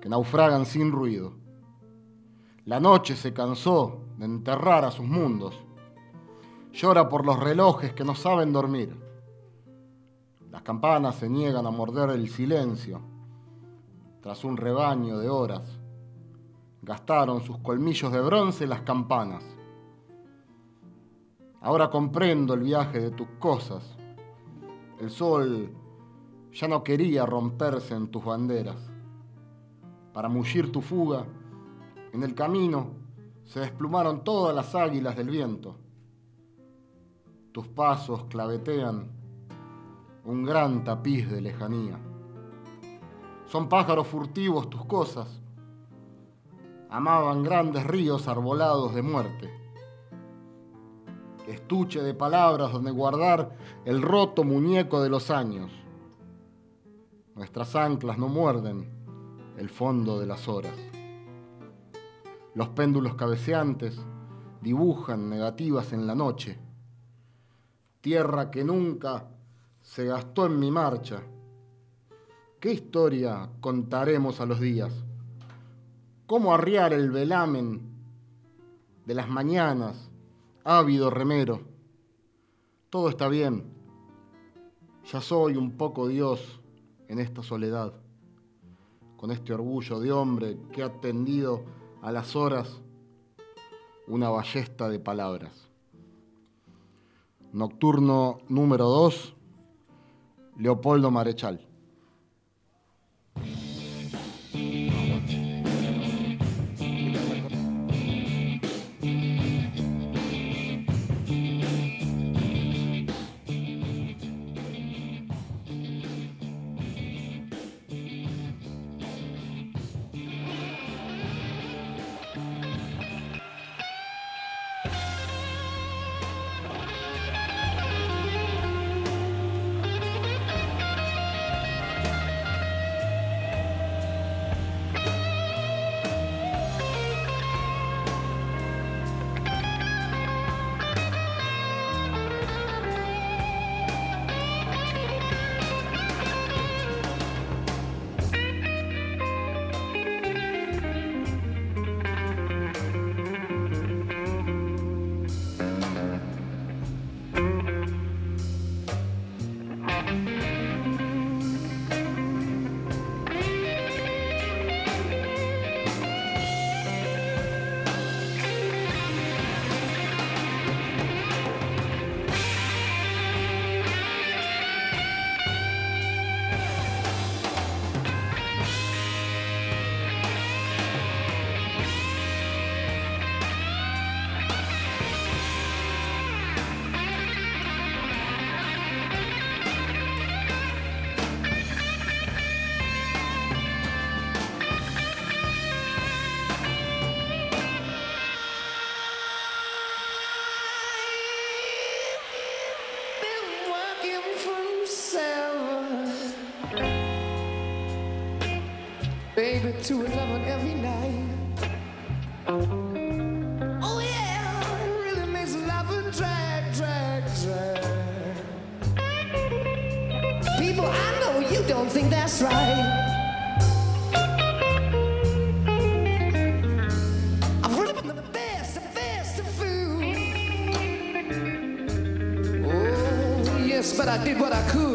que naufragan sin ruido. La noche se cansó de enterrar a sus mundos. Llora por los relojes que no saben dormir. Las campanas se niegan a morder el silencio. Tras un rebaño de horas, gastaron sus colmillos de bronce las campanas. Ahora comprendo el viaje de tus cosas. El sol ya no quería romperse en tus banderas. Para mullir tu fuga, en el camino se desplumaron todas las águilas del viento. Tus pasos clavetean un gran tapiz de lejanía. Son pájaros furtivos tus cosas. Amaban grandes ríos arbolados de muerte. Estuche de palabras donde guardar el roto muñeco de los años. Nuestras anclas no muerden el fondo de las horas. Los péndulos cabeceantes dibujan negativas en la noche. Tierra que nunca se gastó en mi marcha. ¿Qué historia contaremos a los días? ¿Cómo arriar el velamen de las mañanas, ávido remero? Todo está bien. Ya soy un poco Dios en esta soledad, con este orgullo de hombre que ha tendido a las horas una ballesta de palabras. Nocturno número 2, Leopoldo Marechal. Baby, to 11 every night. Oh, yeah, it really makes loving drag, drag, drag. People, I know you don't think that's right. Oh, yes, but I did what I could.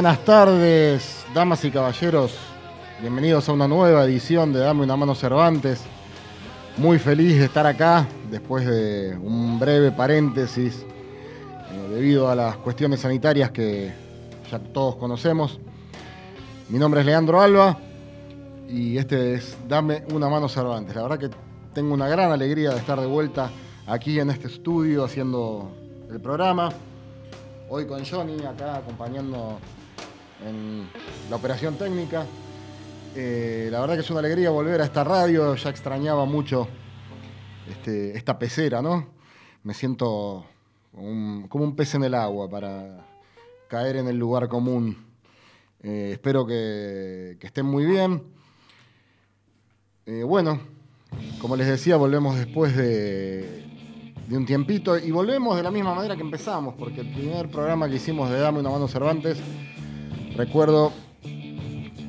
Buenas tardes, damas y caballeros. Bienvenidos a una nueva edición de Dame una mano Cervantes. Muy feliz de estar acá después de un breve paréntesis eh, debido a las cuestiones sanitarias que ya todos conocemos. Mi nombre es Leandro Alba y este es Dame una mano Cervantes. La verdad que tengo una gran alegría de estar de vuelta aquí en este estudio haciendo el programa. Hoy con Johnny acá acompañando en la operación técnica. Eh, la verdad que es una alegría volver a esta radio, ya extrañaba mucho este, esta pecera, ¿no? Me siento como un, pez en el agua para caer en el lugar común. Eh, espero que, que estén muy bien. Eh, bueno, como les decía, volvemos después de, de un tiempito y volvemos de la misma manera que empezamos, porque el primer programa que hicimos de Dame una mano Cervantes, recuerdo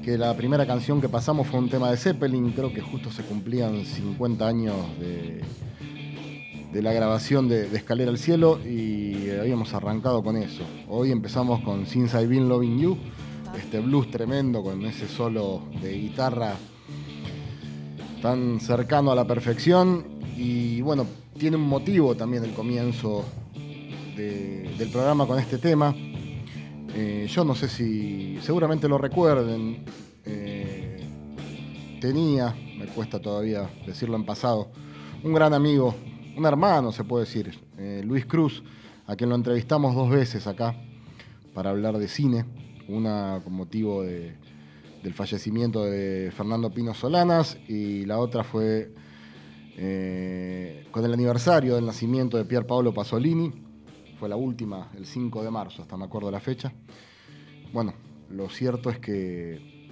que la primera canción que pasamos fue un tema de Zeppelin, creo que justo se cumplían 50 años de, de la grabación de, de Escalera al Cielo y habíamos arrancado con eso. Hoy empezamos con Since I've Been Loving You, este blues tremendo con ese solo de guitarra tan cercano a la perfección y bueno, tiene un motivo también el comienzo de- del programa con este tema. Eh, yo no sé si seguramente lo recuerden. eh, tenía, me cuesta todavía decirlo en pasado, un gran amigo, un hermano se puede decir, eh, Luis Cruz, a quien lo entrevistamos dos veces acá para hablar de cine, una con motivo de- del fallecimiento de Fernando Pino Solanas y la otra fue con el aniversario del nacimiento de Pier Paolo Pasolini, fue la última, el 5 de marzo, hasta me acuerdo la fecha. Bueno, lo cierto es que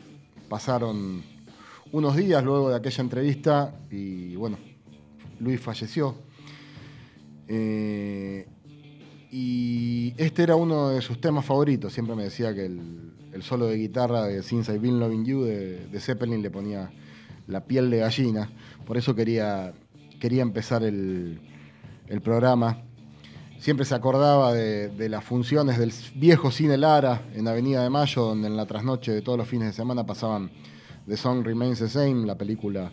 pasaron unos días luego de aquella entrevista y bueno, Luis falleció. Eh, y este era uno de sus temas favoritos. Siempre me decía que el, solo de guitarra de Since I've Been Loving You de, de Zeppelin le ponía la piel de gallina. Por eso quería, quería empezar el programa. Siempre se acordaba de, las funciones del viejo cine Lara en Avenida de Mayo, donde en la trasnoche de todos los fines de semana pasaban The Song Remains the Same, la película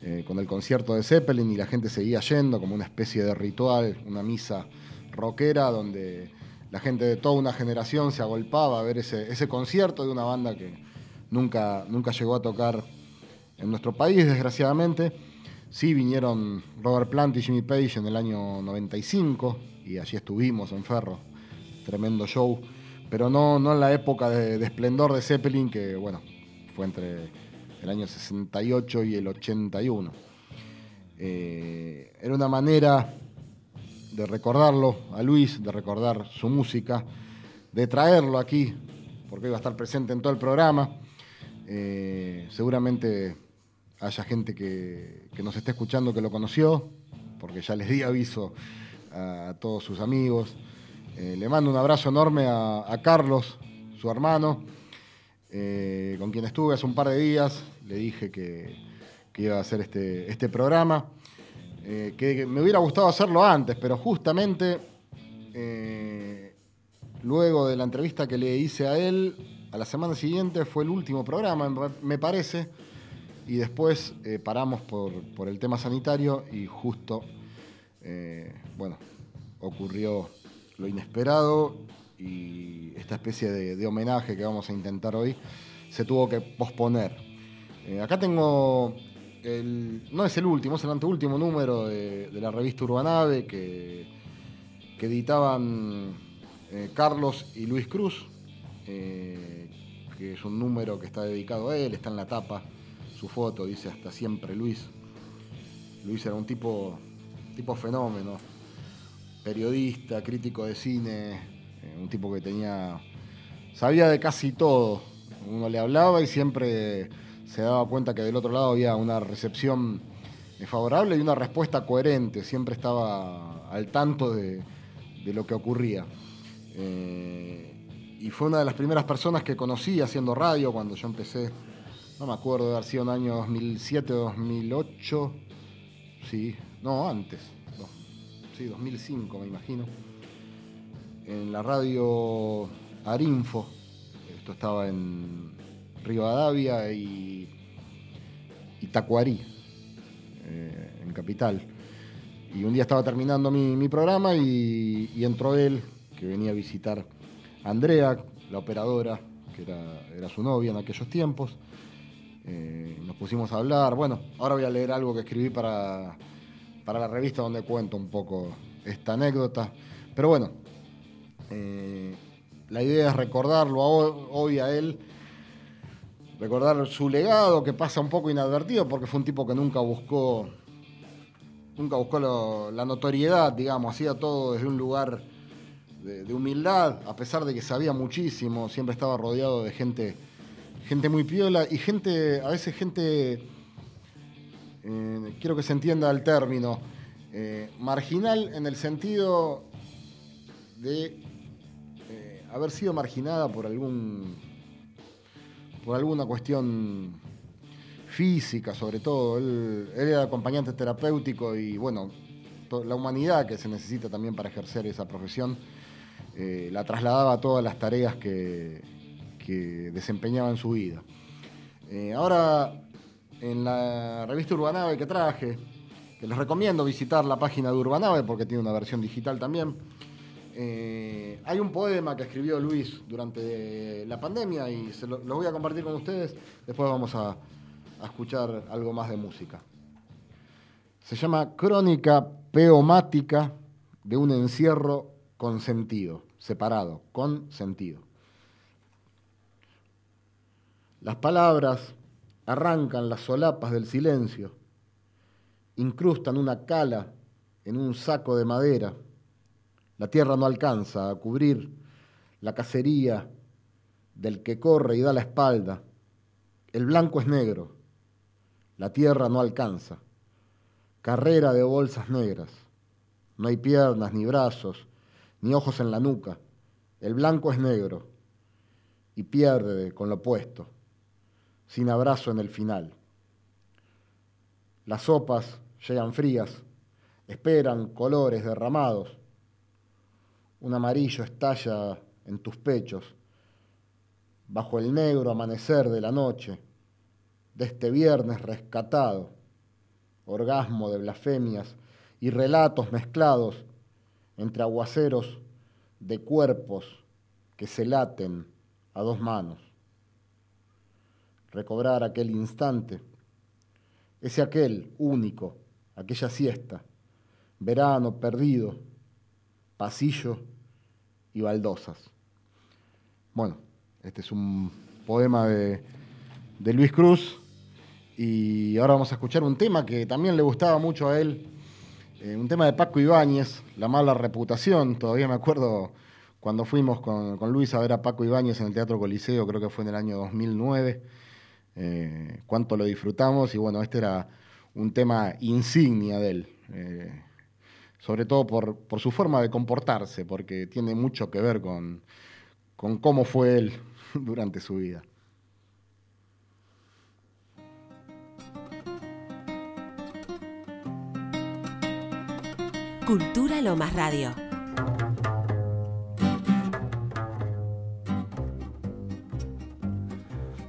eh, con el concierto de Zeppelin, y la gente seguía yendo como una especie de ritual, una misa rockera, donde la gente de toda una generación se agolpaba a ver ese, ese concierto de una banda que nunca, nunca llegó a tocar en nuestro país, desgraciadamente. Sí vinieron Robert Plant y Jimmy Page en el año 95 y allí estuvimos en Ferro. Tremendo show. Pero no, no en la época de, esplendor de Zeppelin, que bueno, fue entre el año 68 y el 81. Eh, era una manera de recordarlo a Luis, de recordar su música, de traerlo aquí, porque iba a estar presente en todo el programa. Eh, seguramente haya gente que, nos esté escuchando que lo conoció, porque ya les di aviso a, todos sus amigos. Eh, le mando un abrazo enorme a, Carlos, su hermano, eh, con quien estuve hace un par de días. Le dije que, iba a hacer este, este programa. que me hubiera gustado hacerlo antes, pero justamente luego de la entrevista que le hice a él, a la semana siguiente fue el último programa, me parece, y después eh, paramos por, el tema sanitario y justo, eh, bueno, ocurrió lo inesperado y esta especie de, homenaje que vamos a intentar hoy se tuvo que posponer. Eh, acá tengo, el, no es el último, es el anteúltimo número de, la revista Urbanave que, que editaban Carlos y Luis Cruz eh, que es un número que está dedicado a él, está en la tapa, su foto dice hasta siempre Luis. Luis era un tipo, tipo fenómeno, periodista, crítico de cine, eh, un tipo que tenía, sabía de casi todo. Uno le hablaba y siempre se daba cuenta que del otro lado había una recepción favorable y una respuesta coherente, siempre estaba al tanto de, lo que ocurría. Eh, y fue una de las primeras personas que conocí haciendo radio cuando yo empecé, no me acuerdo de haber sido en el año 2007 o 2008, sí, no, antes, sí, 2005 me imagino, en la radio Arinfo, esto estaba en Rivadavia y, Tacuarí, eh, en Capital. Y un día estaba terminando mi, programa y entró él, que venía a visitar Andrea, la operadora, que era, su novia en aquellos tiempos. Eh, nos pusimos a hablar. Bueno, ahora voy a leer algo que escribí para, para la revista donde cuento un poco esta anécdota. Pero bueno, eh, la idea es recordarlo hoy a él, recordar su legado que pasa un poco inadvertido porque fue un tipo que nunca buscó, nunca buscó la notoriedad, digamos, hacía todo desde un lugar de, humildad, a pesar de que sabía muchísimo, siempre estaba rodeado de gente, gente muy piola y gente, a veces gente, eh, quiero que se entienda el término, eh, marginal en el sentido de eh, haber sido marginada por algún por alguna cuestión física sobre todo. Él, era acompañante terapéutico y bueno, la humanidad que se necesita también para ejercer esa profesión la trasladaba a todas las tareas que, desempeñaba en su vida. Ahora, en la revista Urbanave que traje, que les recomiendo visitar la página de Urbanave porque tiene una versión digital también, eh, hay un poema que escribió Luis durante la pandemia y se lo, voy a compartir con ustedes. Después vamos a, a escuchar algo más de música. Se llama Crónica Peomática de un encierro con sentido, separado, con sentido. Las palabras arrancan las solapas del silencio, incrustan una cala en un saco de madera. La tierra no alcanza a cubrir la cacería del que corre y da la espalda. El blanco es negro, la tierra no alcanza. Carrera de bolsas negras. No hay piernas ni brazos, ni ojos en la nuca. El blanco es negro y pierde con lo opuesto, sin abrazo en el final. Las sopas llegan frías, esperan colores derramados. Un amarillo estalla en tus pechos, bajo el negro amanecer de la noche, de este viernes rescatado, orgasmo de blasfemias y relatos mezclados entre aguaceros de cuerpos que se laten a dos manos. Recobrar aquel instante, ese aquel único, aquella siesta, verano perdido, pasillo y baldosas. Bueno, este es un poema de, de Luis Cruz Y ahora vamos a escuchar un tema que también le gustaba mucho a él, eh, un tema de Paco Ibáñez, La mala reputación. Todavía me acuerdo cuando fuimos con, Luis a ver a Paco Ibáñez en el Teatro Coliseo, creo que fue en el año 2009. Eh, cuánto lo disfrutamos y bueno, este era un tema insignia de él. Eh, sobre todo por, su forma de comportarse, porque tiene mucho que ver con, con cómo fue él durante su vida. Cultura Lomas Radio.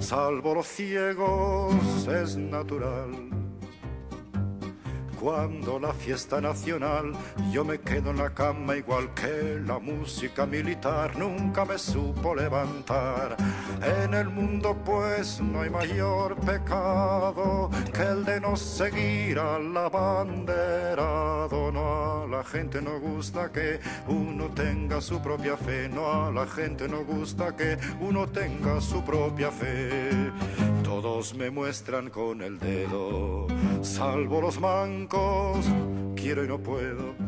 salvo los ciegos, es natural cuando la fiesta nacional yo me quedo en la cama igual que la música militar nunca me supo levantar. En el mundo pues no hay mayor pecado que el de no seguir al abanderado. No a la gente no gusta que uno tenga su propia fe, no a la gente no gusta que uno tenga su propia fe. Todos me muestran con el dedo, salvo los mancos, quiero y no puedo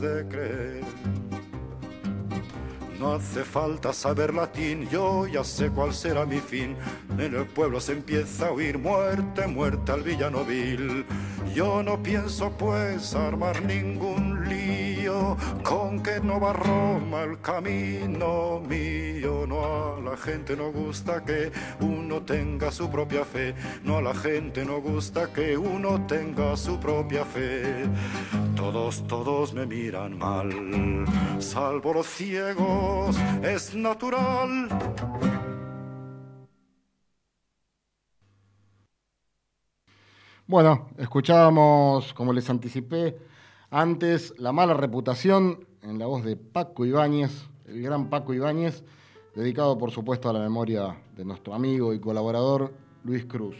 de creer. No hace falta saber latín, yo ya sé cuál será mi fin. En el pueblo se empieza a oír muerte, muerte al villano vil. Yo no pienso pues armar ningún con que no va Roma el camino mío. No a la gente no gusta que uno tenga su propia fe, no a la gente no gusta que uno tenga su propia fe. Todos, todos me miran mal, salvo los ciegos, es natural. Bueno, escuchábamos, como les anticipé antes, La mala reputación en la voz de Paco Ibáñez, el gran Paco Ibáñez, dedicado por supuesto a la memoria de nuestro amigo y colaborador Luis Cruz.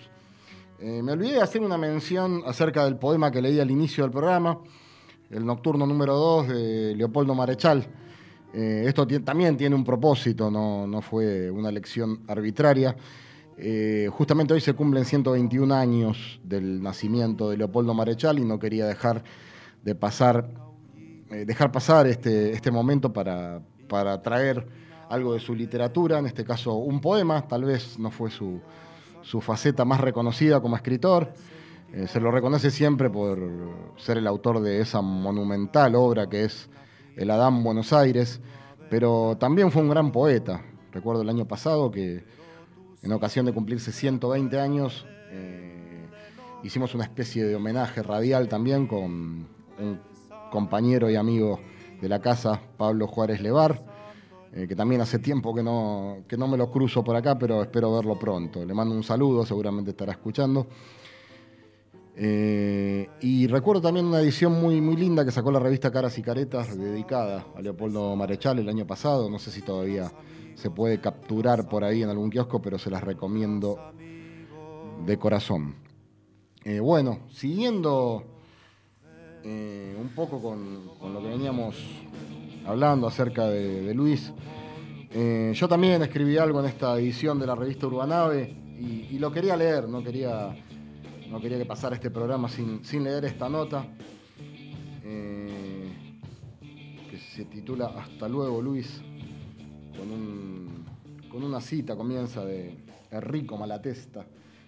Eh, me olvidé de hacer una mención acerca del poema que leí al inicio del programa, el nocturno número 2 de Leopoldo Marechal. Eh, esto también tiene un propósito, no, fue una elección arbitraria. Eh, justamente hoy se cumplen 121 años del nacimiento de Leopoldo Marechal y no quería dejar de pasar, eh, dejar pasar este, este momento para, para, traer algo de su literatura, en este caso un poema, tal vez no fue su, faceta más reconocida como escritor. Eh, se lo reconoce siempre por ser el autor de esa monumental obra que es El Adán Buenos Aires, pero también fue un gran poeta. Recuerdo el año pasado que en ocasión de cumplirse 120 años, eh, hicimos una especie de homenaje radial también con un compañero y amigo de la casa, Pablo Juárez Levar, eh, que también hace tiempo que no, que no me lo cruzo por acá, pero espero verlo pronto. Le mando un saludo, seguramente estará escuchando. Eh, y recuerdo también una edición muy, muy linda que sacó la revista Caras y Caretas, dedicada a Leopoldo Marechal el año pasado, no sé si todavía se puede capturar por ahí en algún kiosco, pero se las recomiendo de corazón. Eh, bueno, siguiendo eh, un poco con, lo que veníamos hablando acerca de, Luis, eh, yo también escribí algo en esta edición de la revista Urbanave y, lo quería leer, no quería, no quería que pasara este programa sin, leer esta nota. que se titula Hasta luego Luis, con, una cita comienza de Enrico Malatesta,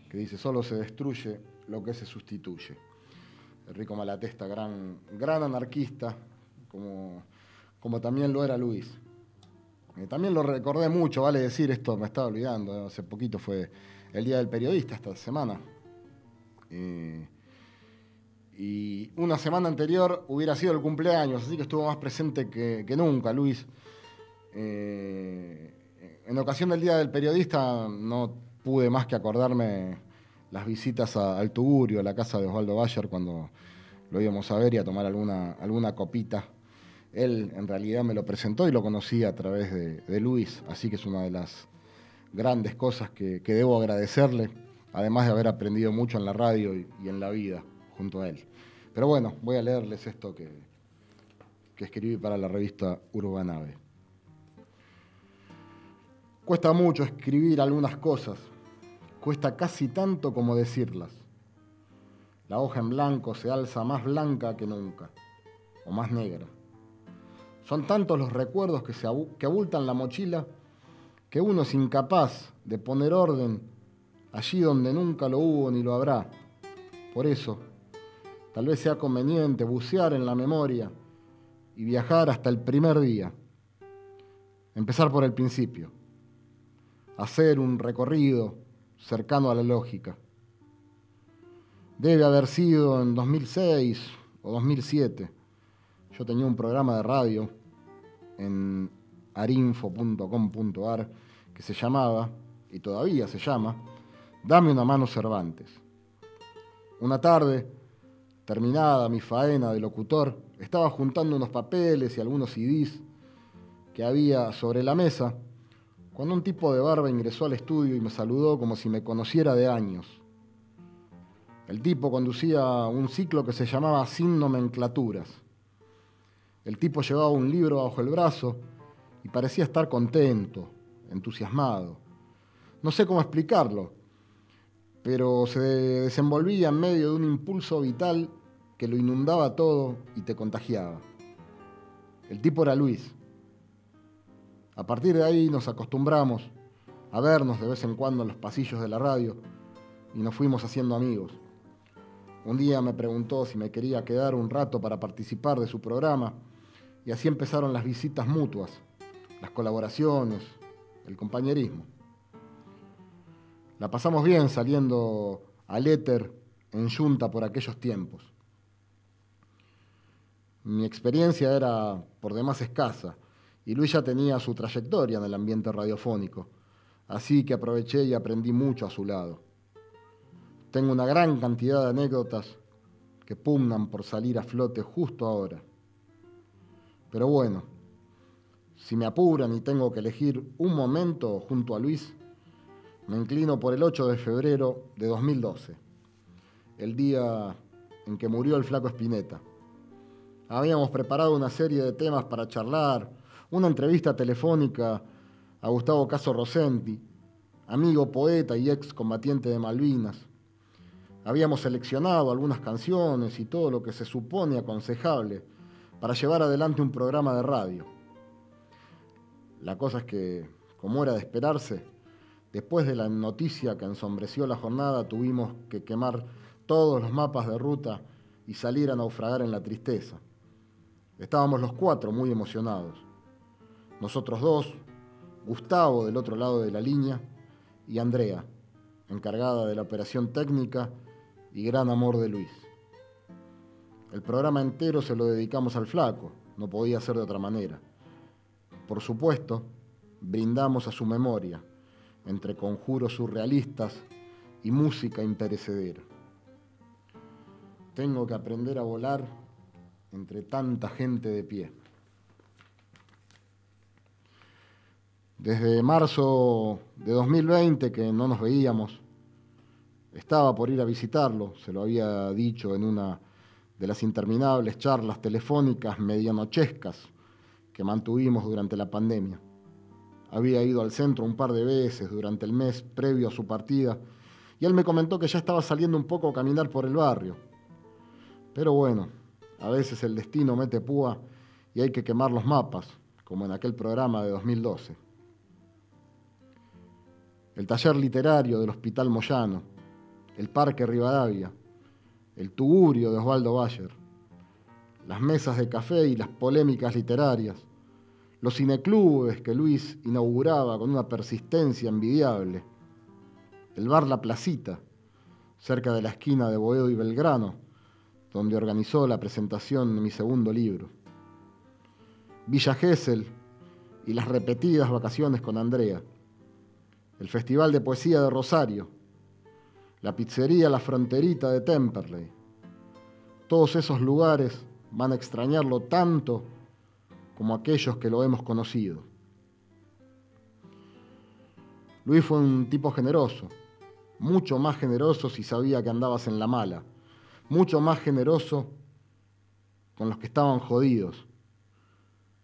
que dice, solo se destruye lo que se sustituye. Enrico Malatesta, gran, gran anarquista, como, como también lo era Luis. Eh, también lo recordé mucho, vale decir, esto me estaba olvidando, hace poquito fue el Día del Periodista esta semana. Eh, y una semana anterior hubiera sido el cumpleaños, así que estuvo más presente que, nunca, Luis. Eh, en ocasión del Día del Periodista no pude más que acordarme las visitas al Tugurio, a la casa de Osvaldo Bayer, cuando lo íbamos a ver y a tomar alguna, alguna copita. Él en realidad me lo presentó y lo conocí a través de, Luis, así que es una de las grandes cosas que, debo agradecerle, además de haber aprendido mucho en la radio y, en la vida junto a él. Pero bueno, voy a leerles esto que, que escribí para la revista Urbanave. Cuesta mucho escribir algunas cosas, cuesta casi tanto como decirlas. La hoja en blanco se alza más blanca que nunca, o más negra. Son tantos los recuerdos que, se que abultan la mochila que uno es incapaz de poner orden allí donde nunca lo hubo ni lo habrá. Por eso, tal vez sea conveniente bucear en la memoria y viajar hasta el primer día. Empezar por el principio. Hacer un recorrido cercano a la lógica. Debe haber sido en 2006 o 2007. Yo tenía un programa de radio en arinfo.com.ar que se llamaba, y todavía se llama, Dame una mano Cervantes. Una tarde, terminada mi faena de locutor, estaba juntando unos papeles y algunos CDs que había sobre la mesa cuando un tipo de barba ingresó al estudio y me saludó como si me conociera de años. El tipo conducía un ciclo que se llamaba Sin nomenclaturas. El tipo llevaba un libro bajo el brazo y parecía estar contento, entusiasmado. No sé cómo explicarlo, pero se desenvolvía en medio de un impulso vital que lo inundaba todo y te contagiaba. El tipo era Luis a partir de ahí nos acostumbramos a vernos de vez en cuando en los pasillos de la radio y nos fuimos haciendo amigos. Un día me preguntó si me quería quedar un rato para participar de su programa y así empezaron las visitas mutuas, las colaboraciones, el compañerismo. La pasamos bien saliendo al éter en Junta por aquellos tiempos. Mi experiencia era por demás escasa y Luis ya tenía su trayectoria en el ambiente radiofónico, así que aproveché y aprendí mucho a su lado. Tengo una gran cantidad de anécdotas que pugnan por salir a flote justo ahora. Pero bueno, si me apuran y tengo que elegir un momento junto a Luis, me inclino por el 8 de febrero de 2012, el día en que murió el flaco Espineta. Habíamos preparado una serie de temas para charlar, una entrevista telefónica a Gustavo Caso Rosenti, amigo poeta y ex combatiente de Malvinas. Habíamos seleccionado algunas canciones y todo lo que se supone aconsejable para llevar adelante un programa de radio. La cosa es que, como era de esperarse, después de la noticia que ensombreció la jornada, tuvimos que quemar todos los mapas de ruta y salir a naufragar en la tristeza. Estábamos los cuatro muy emocionados nosotros dos, Gustavo del otro lado de la línea y Andrea, encargada de la operación técnica y gran amor de Luis. El programa entero se lo dedicamos al flaco, no podía ser de otra manera. Por supuesto, brindamos a su memoria, entre conjuros surrealistas y música imperecedera. Tengo que aprender a volar entre tanta gente de pie. Desde marzo de 2020 que no nos veíamos, estaba por ir a visitarlo, se lo había dicho en una de las interminables charlas telefónicas medianochescas que mantuvimos durante la pandemia. Había ido al centro un par de veces durante el mes previo a su partida y él me comentó que ya estaba saliendo un poco a caminar por el barrio. Pero bueno, a veces el destino mete púa y hay que quemar los mapas, como en aquel programa de 2012 el taller literario del Hospital Moyano, el Parque Rivadavia, el Tugurio de Osvaldo Bayer, las mesas de café y las polémicas literarias, los cineclubes que Luis inauguraba con una persistencia envidiable, el bar La Placita, cerca de la esquina de Boedo y Belgrano, donde organizó la presentación de mi segundo libro. Villa Gesell y las repetidas vacaciones con Andrea, el Festival de Poesía de Rosario, la pizzería La Fronterita de Temperley. Todos esos lugares van a extrañarlo tanto como aquellos que lo hemos conocido. Luis fue un tipo generoso, mucho más generoso si sabía que andabas en la mala, mucho más generoso con los que estaban jodidos.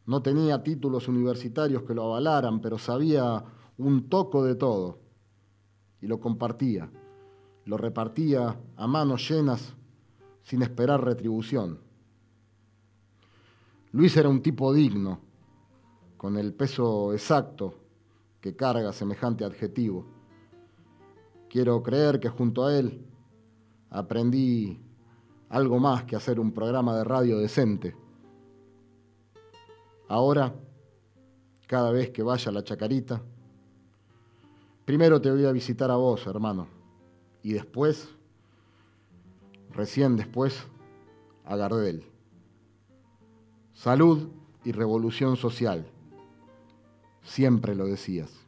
No tenía títulos universitarios que lo avalaran, pero sabía un toco de todo y lo compartía, lo repartía a manos llenas sin esperar retribución. Luis era un tipo digno, con el peso exacto que carga semejante adjetivo. Quiero creer que junto a él aprendí algo más que hacer un programa de radio decente. Ahora, cada vez que vaya a la chacarita, primero te voy a visitar a vos, hermano, y después, recién después, a Gardel. Salud y revolución social. Siempre lo decías.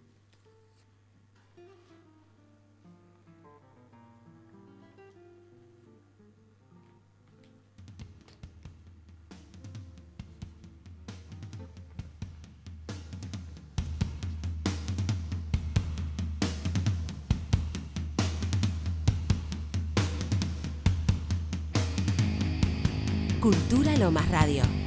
Lomas Radio.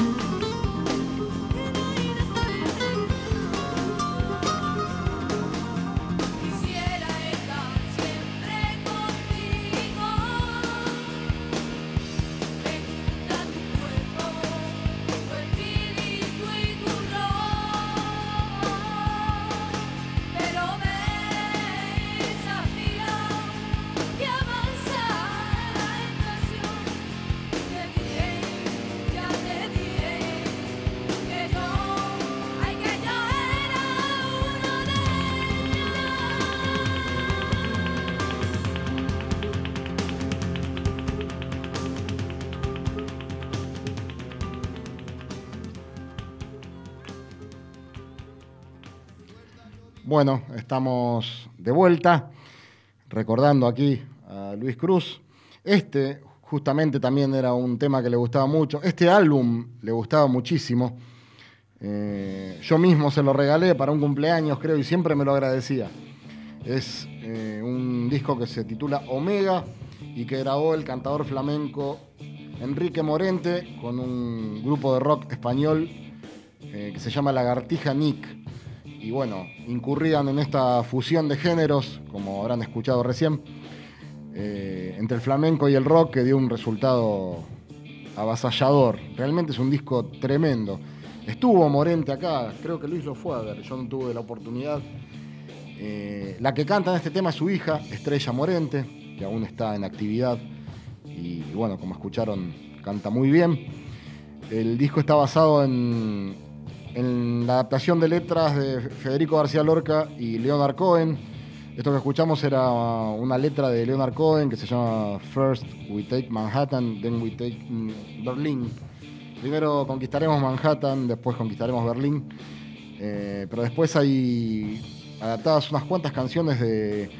you. Bueno, estamos de vuelta, recordando aquí a Luis Cruz. Este justamente también era un tema que le gustaba mucho. Este álbum le gustaba muchísimo. Eh, yo mismo se lo regalé para un cumpleaños, creo, y siempre me lo agradecía. Es eh, un disco que se titula Omega y que grabó el cantador flamenco Enrique Morente con un grupo de rock español eh, que se llama Lagartija Nick. Y bueno, incurrían en esta fusión de géneros, como habrán escuchado recién, eh, entre el flamenco y el rock, que dio un resultado avasallador. Realmente es un disco tremendo. Estuvo Morente acá, creo que Luis lo fue a ver, yo no tuve la oportunidad. Eh, la que canta en este tema es su hija, Estrella Morente, que aún está en actividad. Y bueno, como escucharon, canta muy bien. El disco está basado en, en la adaptación de letras de Federico García Lorca y Leonard Cohen. Esto que escuchamos era una letra de Leonard Cohen que se llama First We Take Manhattan, then we take mm, Berlin. Primero conquistaremos Manhattan, después conquistaremos Berlín. Eh, pero después hay adaptadas unas cuantas canciones de,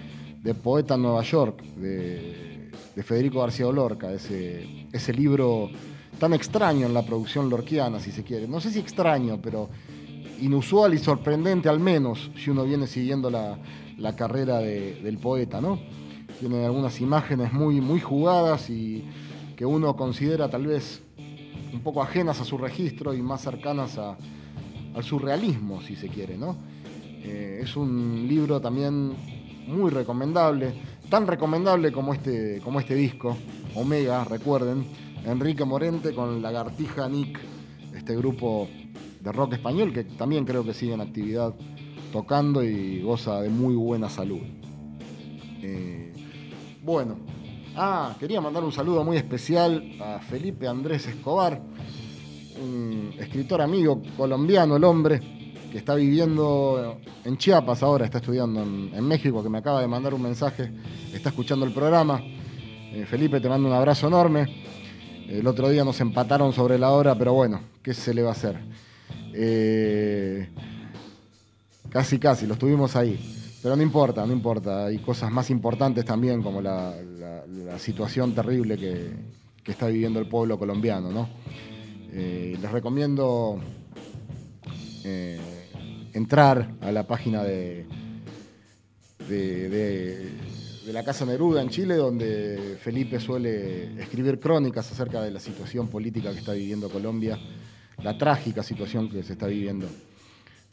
Poeta Nueva York, de, de Federico García Lorca, ese libro tan extraño en la producción lorquiana, si se quiere. No sé si extraño, pero inusual y sorprendente al menos, si uno viene siguiendo la, la carrera de- del poeta, ¿no? Tiene algunas imágenes muy, muy jugadas y que uno considera tal vez un poco ajenas a su registro y más cercanas a- al surrealismo, si se quiere, ¿no? Eh, es un libro también muy recomendable, tan recomendable como este, como este disco, Omega, recuerden, Enrique Morente con Lagartija Nick, este grupo de rock español que también creo que sigue en actividad tocando y goza de muy buena salud. Eh, bueno, ah, quería mandar un saludo muy especial a Felipe Andrés Escobar, un escritor amigo colombiano, el hombre, que está viviendo en Chiapas ahora, está estudiando en, México, que me acaba de mandar un mensaje, está escuchando el programa. Eh, Felipe, te mando un abrazo enorme. El otro día nos empataron sobre la hora, pero bueno, ¿qué se le va a hacer? Eh, casi, casi, lo estuvimos ahí. Pero no importa, no importa. Hay cosas más importantes también, como la, situación terrible que, está viviendo el pueblo colombiano, ¿no? Eh, les recomiendo eh, entrar a la página de- de la Casa Neruda en Chile, donde Felipe suele escribir crónicas acerca de la situación política que está viviendo Colombia, la trágica situación que se está viviendo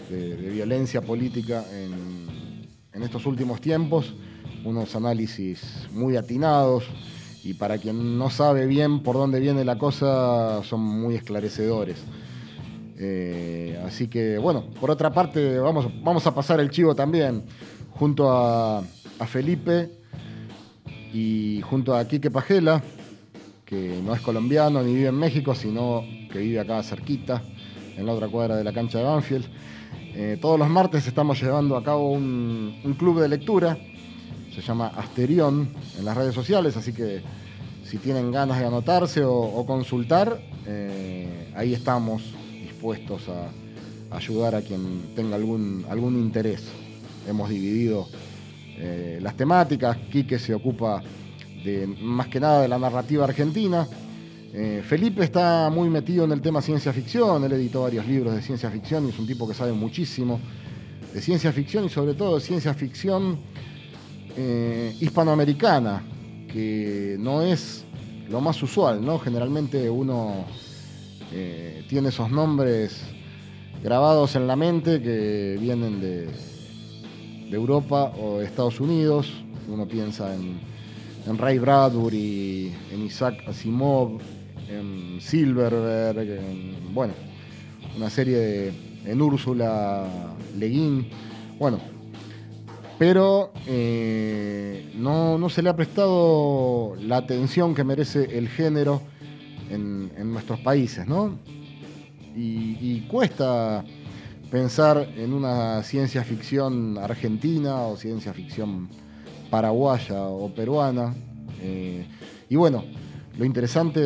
de, violencia política en, en estos últimos tiempos, unos análisis muy atinados y para quien no sabe bien por dónde viene la cosa son muy esclarecedores. Eh, así que bueno, por otra parte vamos, vamos a pasar el chivo también junto a, a Felipe y junto a Quique Pajela, que no es colombiano ni vive en México, sino que vive acá cerquita, en la otra cuadra de la cancha de Banfield. Eh, todos los martes estamos llevando a cabo un, club de lectura, se llama Asterión en las redes sociales, así que si tienen ganas de anotarse o, o consultar, eh, ahí estamos dispuestos a ayudar a quien tenga algún, algún interés. Hemos dividido eh, las temáticas, Quique se ocupa más que nada de la narrativa argentina. Eh, Felipe está muy metido en el tema ciencia ficción, él editó varios libros de ciencia ficción y es un tipo que sabe muchísimo de ciencia ficción y sobre todo de ciencia ficción eh, hispanoamericana, que no es lo más usual, ¿no? Generalmente uno tiene esos nombres grabados en la mente que vienen de, de Europa o de Estados Unidos. Uno piensa en, Ray Bradbury, en Isaac Asimov, en Silverberg, en, bueno, una serie de, en Úrsula Le Guin. Bueno, pero eh, no, no se le ha prestado la atención que merece el género en, nuestros países, ¿no? Y cuesta pensar en una ciencia ficción argentina o ciencia ficción paraguaya o peruana. Eh, y bueno, lo interesante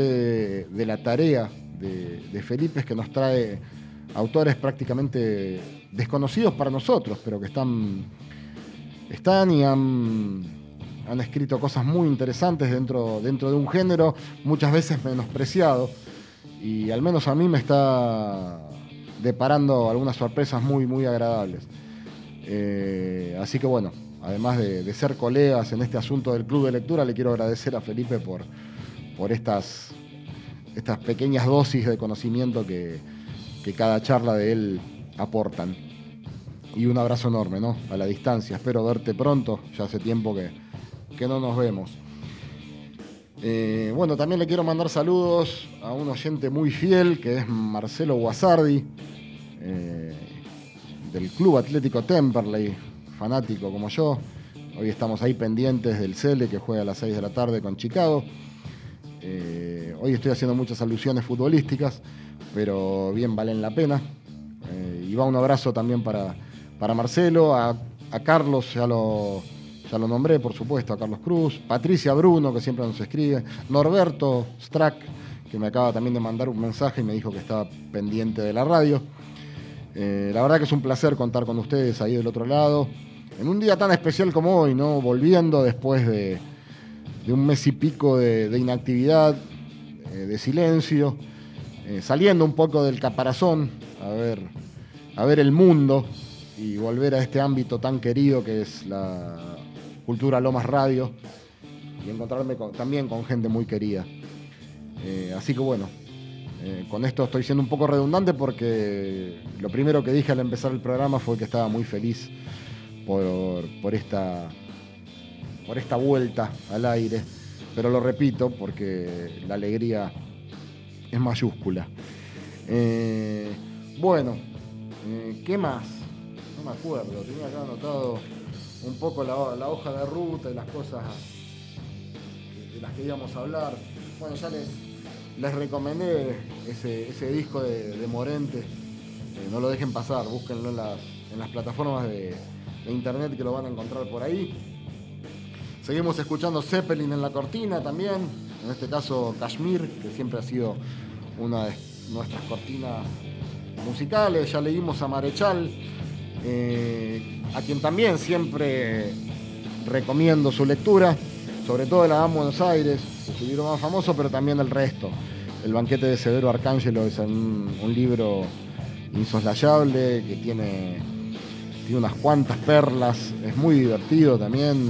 de, la tarea de, de Felipe es que nos trae autores prácticamente desconocidos para nosotros, pero que están, están y han, han escrito cosas muy interesantes dentro, dentro de un género muchas veces menospreciado. Y al menos a mí me está deparando algunas sorpresas muy, muy agradables. Eh, así que bueno, además de, de, ser colegas en este asunto del club de lectura, le quiero agradecer a Felipe por, por estas, estas pequeñas dosis de conocimiento que, que cada charla de él aportan. Y un abrazo enorme, ¿no? A la distancia. Espero verte pronto. Ya hace tiempo que, que no nos vemos. Eh, bueno, también le quiero mandar saludos a un oyente muy fiel que es Marcelo Guasardi, eh, del Club Atlético Temperley, fanático como yo. Hoy estamos ahí pendientes del Cele que juega a las 6 de la tarde con Chicago. Eh, hoy estoy haciendo muchas alusiones futbolísticas, pero bien valen la pena. Y va un abrazo también para, para Marcelo, a, a Carlos, ya lo, ya lo nombré, por supuesto, a Carlos Cruz, Patricia Bruno, que siempre nos escribe, Norberto Strack, que me acaba también de mandar un mensaje y me dijo que estaba pendiente de la radio. Eh, la verdad que es un placer contar con ustedes ahí del otro lado. En un día tan especial como hoy, ¿no? Volviendo después de, un mes y pico de, de inactividad, eh, de silencio, eh, saliendo un poco del caparazón, a ver, a ver el mundo y volver a este ámbito tan querido que es la Cultura Lomas Radio y encontrarme con, también con gente muy querida. Eh, así que bueno, eh, con esto estoy siendo un poco redundante porque lo primero que dije al empezar el programa fue que estaba muy feliz por, por, esta, por esta vuelta al aire, pero lo repito porque la alegría es mayúscula. Eh, bueno, ¿qué más? No me acuerdo, tenía acá anotado un poco la, la hoja de ruta y las cosas de las que íbamos a hablar. Bueno, ya les, les recomendé ese, ese disco de, de Morente. Eh, no lo dejen pasar, búsquenlo en las, en las plataformas de, de, internet que lo van a encontrar por ahí. Seguimos escuchando Zeppelin en la cortina también. En este caso Kashmir, que siempre ha sido una de nuestras cortinas musicales. Ya leímos a Marechal, eh, a quien también siempre recomiendo su lectura, sobre todo la Buenos Aires, su libro más famoso, pero también el resto. El banquete de Severo Arcángelo es un, un libro insoslayable que tiene, tiene, unas cuantas perlas, es muy divertido también,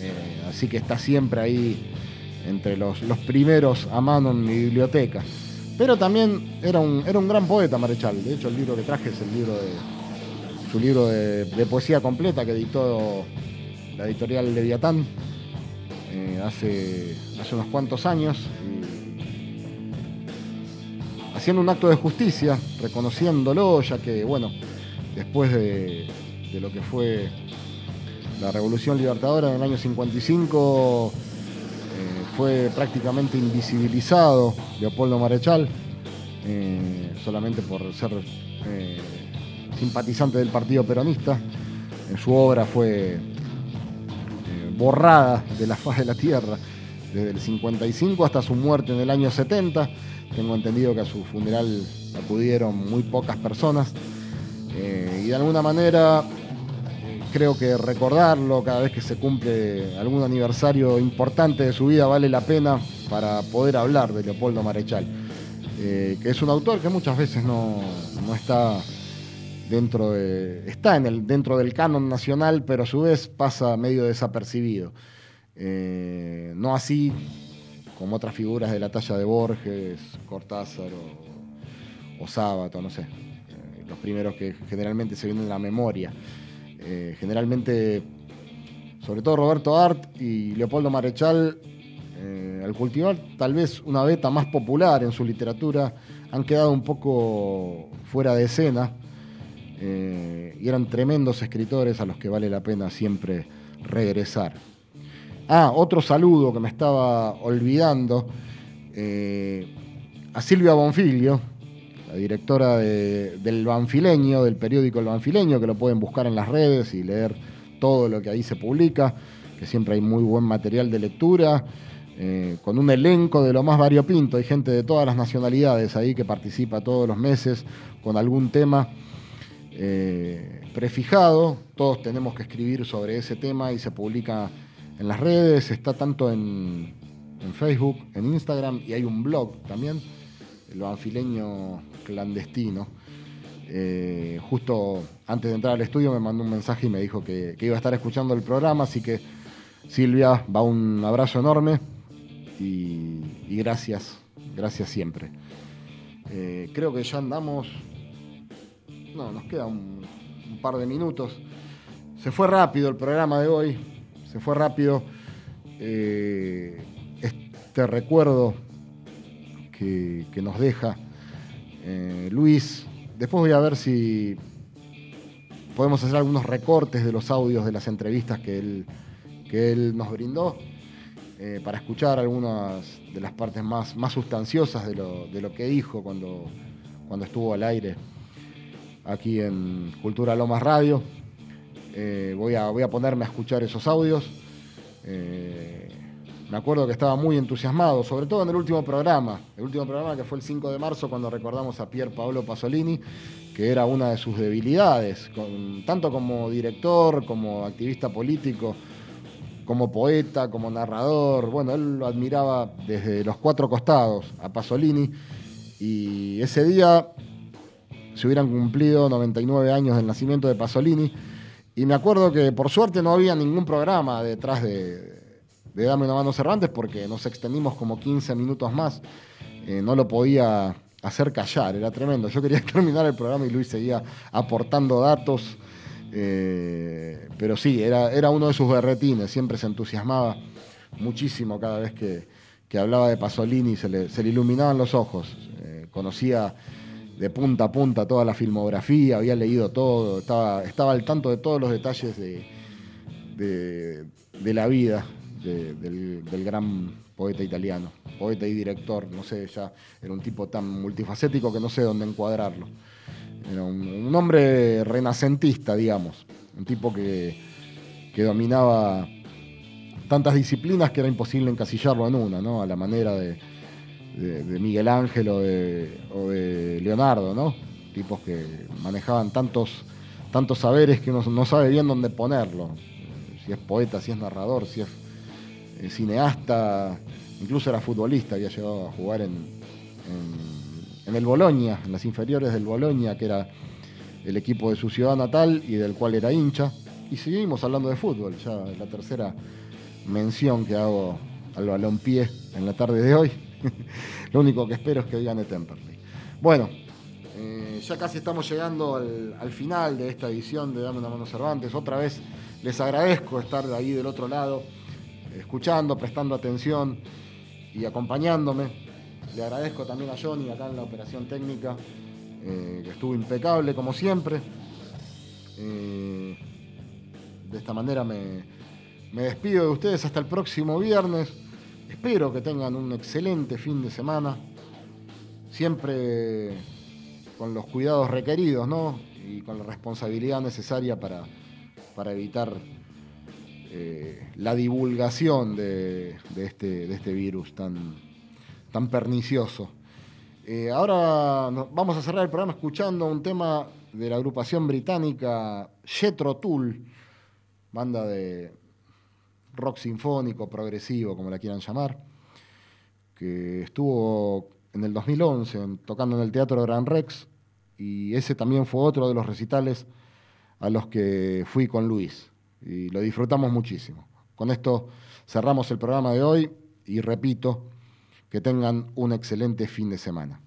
eh, así que está siempre ahí entre los, los, primeros a mano en mi biblioteca. Pero también era un, era un gran poeta Marechal, de hecho el libro que traje es el libro de, su libro de, poesía completa que editó la editorial Leviatán eh, hace, hace unos cuantos años. Haciendo un acto de justicia, reconociéndolo, ya que, bueno, después de, de, lo que fue la Revolución Libertadora en el año 55, eh, fue prácticamente invisibilizado Leopoldo Marechal, eh, solamente por ser eh, simpatizante del Partido Peronista. En su obra fue borrada de la faz de la tierra. desde el 55 hasta su muerte en el año 70. Tengo entendido que a su funeral acudieron muy pocas personas. Eh, y de alguna manera eh, creo que recordarlo cada vez que se cumple algún aniversario importante de su vida vale la pena para poder hablar de Leopoldo Marechal, eh, que es un autor que muchas veces no, no está dentro de, está en el, dentro del canon nacional, pero a su vez pasa medio desapercibido. Eh, no así como otras figuras de la talla de Borges, Cortázar o, o Sábato, no sé. Eh, los primeros que generalmente se vienen a la memoria. Eh, generalmente, sobre todo Roberto Art y Leopoldo Marechal, al cultivar tal vez una beta más popular en su literatura, han quedado un poco fuera de escena eh, y eran tremendos escritores a los que vale la pena siempre regresar. Ah, otro saludo que me estaba olvidando. eh, a Silvia Bonfilio, la directora de- del Banfileño, del periódico El Banfileño, que lo pueden buscar en las redes y leer todo lo que ahí se publica, que siempre hay muy buen material de lectura, eh, con un elenco de lo más variopinto. Hay gente de todas las nacionalidades ahí que participa todos los meses con algún tema eh, prefijado. Todos tenemos que escribir sobre ese tema y se publica en las redes. Está tanto en, en Facebook, en Instagram y hay un blog también, el banfileño clandestino. Eh, justo antes de entrar al estudio me mandó un mensaje y me dijo que, iba a estar escuchando el programa, así que Silvia, va un abrazo enorme y, y gracias, gracias siempre. Eh, creo que ya andamos no, nos queda un, par de minutos. Se fue rápido el programa de hoy, se fue rápido. Eh, este recuerdo que, que nos deja eh, Luis. Después voy a ver si podemos hacer algunos recortes de los audios de las entrevistas que él, que él nos brindó. eh, para escuchar algunas de las partes más, más sustanciosas de lo, de lo que dijo cuando, cuando estuvo al aire aquí en Cultura Lomas Radio. Eh, voy, a, voy a ponerme a escuchar esos audios. Eh, me acuerdo que estaba muy entusiasmado, sobre todo en el último programa, el último programa que fue el 5 de marzo cuando recordamos a Pier Paolo Pasolini, que era una de sus debilidades, tanto como director, como activista político, como poeta, como narrador. Bueno, él lo admiraba desde los cuatro costados a Pasolini y ese día se hubieran cumplido 99 años del nacimiento de Pasolini. Y me acuerdo que por suerte no había ningún programa detrás de, de Dame una mano Cervantes porque nos extendimos como 15 minutos más. Eh, no lo podía hacer callar, era tremendo. Yo quería terminar el programa y Luis seguía aportando datos. eh, pero sí, era, era uno de sus berretines, siempre se entusiasmaba muchísimo cada vez que, que hablaba de Pasolini, se le, iluminaban los ojos. Eh, conocía de punta a punta toda la filmografía, había leído todo, estaba, estaba al tanto de todos los detalles de, de, la vida de- del, del gran poeta italiano, poeta y director, no sé, ya era un tipo tan multifacético que no sé dónde encuadrarlo. Era un, un hombre renacentista, digamos, un tipo que, que dominaba tantas disciplinas que era imposible encasillarlo en una, ¿no? A la manera de, de- Miguel Ángel o de, Leonardo, ¿no? Tipos que manejaban tantos, tantos saberes que uno no sabe bien dónde ponerlo. Si es poeta, si es narrador, si es eh, cineasta, incluso era futbolista, había llegado a jugar en, en- en el Boloña, en las inferiores del Boloña, que era el equipo de su ciudad natal y del cual era hincha. Y seguimos hablando de fútbol, ya la tercera mención que hago al balompié en la tarde de hoy. Lo único que espero es que hoy gane Temperley. Bueno, eh, ya casi estamos llegando al, al final de esta edición de Dame una mano Cervantes. Otra vez les agradezco estar de ahí del otro lado, escuchando, prestando atención y acompañándome. Le agradezco también a Johnny acá en la operación técnica, eh, que estuvo impecable como siempre. Eh, de esta manera me, me despido de ustedes hasta el próximo viernes. Espero que tengan un excelente fin de semana. Siempre con los cuidados requeridos, ¿no? Y con la responsabilidad necesaria para, para evitar eh, la divulgación de, este, de este virus tan, tan pernicioso. Eh, ahora vamos a cerrar el programa escuchando un tema de la agrupación británica Jethro Tull, banda de rock sinfónico, progresivo, como la quieran llamar, que estuvo en el 2011 en- tocando en el Teatro Gran Rex y ese también fue otro de los recitales a los que fui con Luis y lo disfrutamos muchísimo. Con esto cerramos el programa de hoy y repito, que tengan un excelente fin de semana.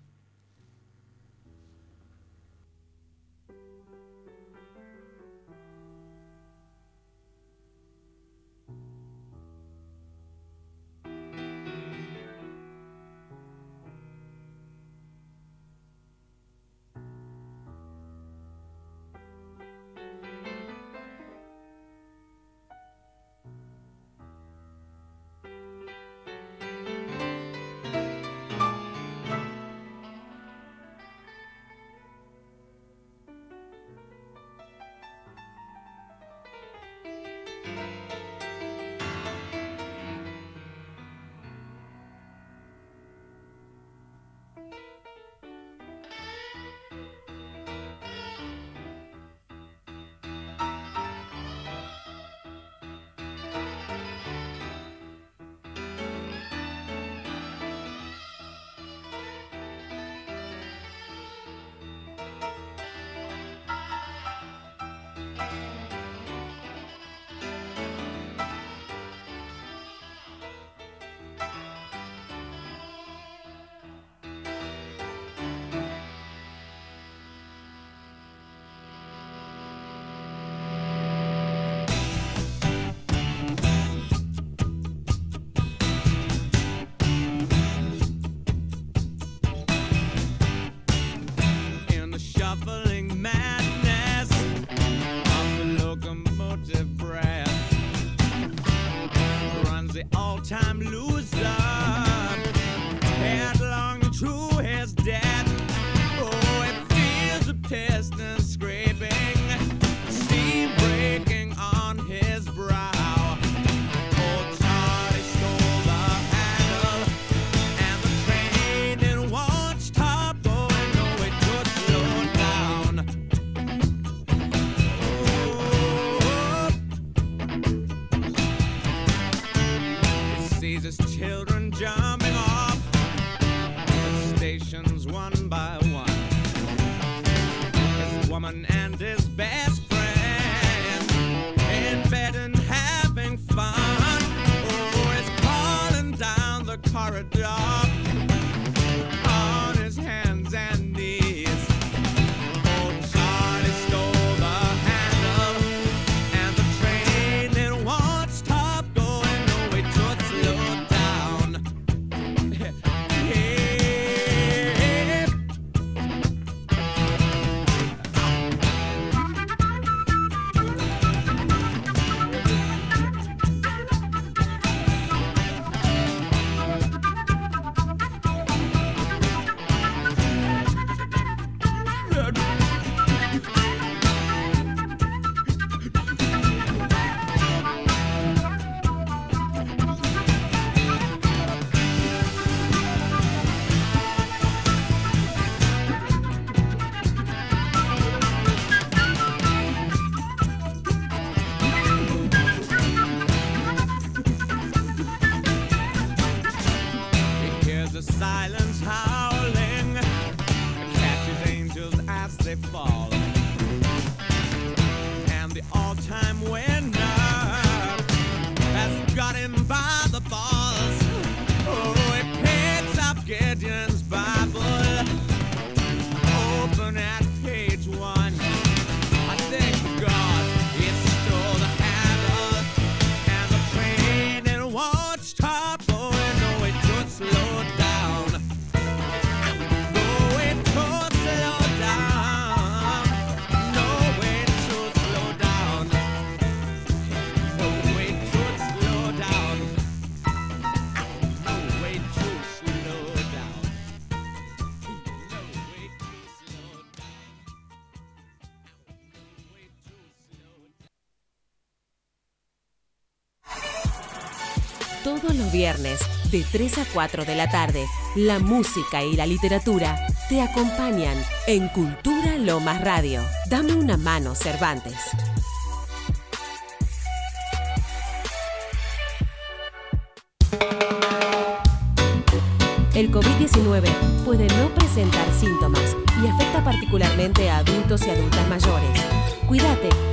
Viernes, de 3 a 4 de la tarde, la música y la literatura te acompañan en Cultura Lomas Radio. Dame una mano, Cervantes. El COVID-19 puede no presentar síntomas y afecta particularmente a adultos y adultas mayores. Cuídate